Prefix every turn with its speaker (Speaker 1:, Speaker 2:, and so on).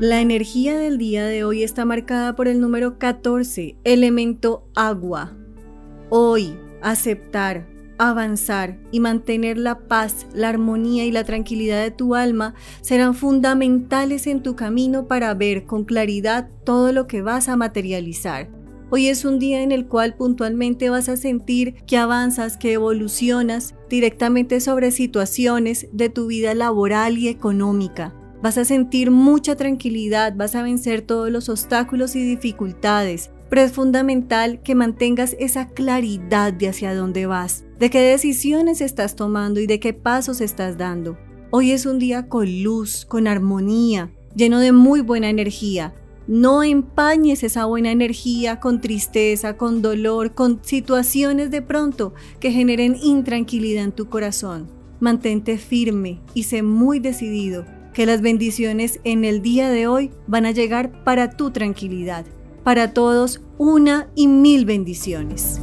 Speaker 1: La energía del día de hoy está marcada por el número 14, elemento agua. Hoy, aceptar, avanzar y mantener la paz, la armonía y la tranquilidad de tu alma serán fundamentales en tu camino para ver con claridad todo lo que vas a materializar. Hoy es un día en el cual puntualmente vas a sentir que avanzas, que evolucionas directamente sobre situaciones de tu vida laboral y económica. Vas a sentir mucha tranquilidad, vas a vencer todos los obstáculos y dificultades, pero es fundamental que mantengas esa claridad de hacia dónde vas, de qué decisiones estás tomando y de qué pasos estás dando. Hoy es un día con luz, con armonía, lleno de muy buena energía. No empañes esa buena energía con tristeza, con dolor, con situaciones de pronto que generen intranquilidad en tu corazón. Mantente firme y sé muy decidido que las bendiciones en el día de hoy van a llegar para tu tranquilidad. Para todos, una y mil bendiciones.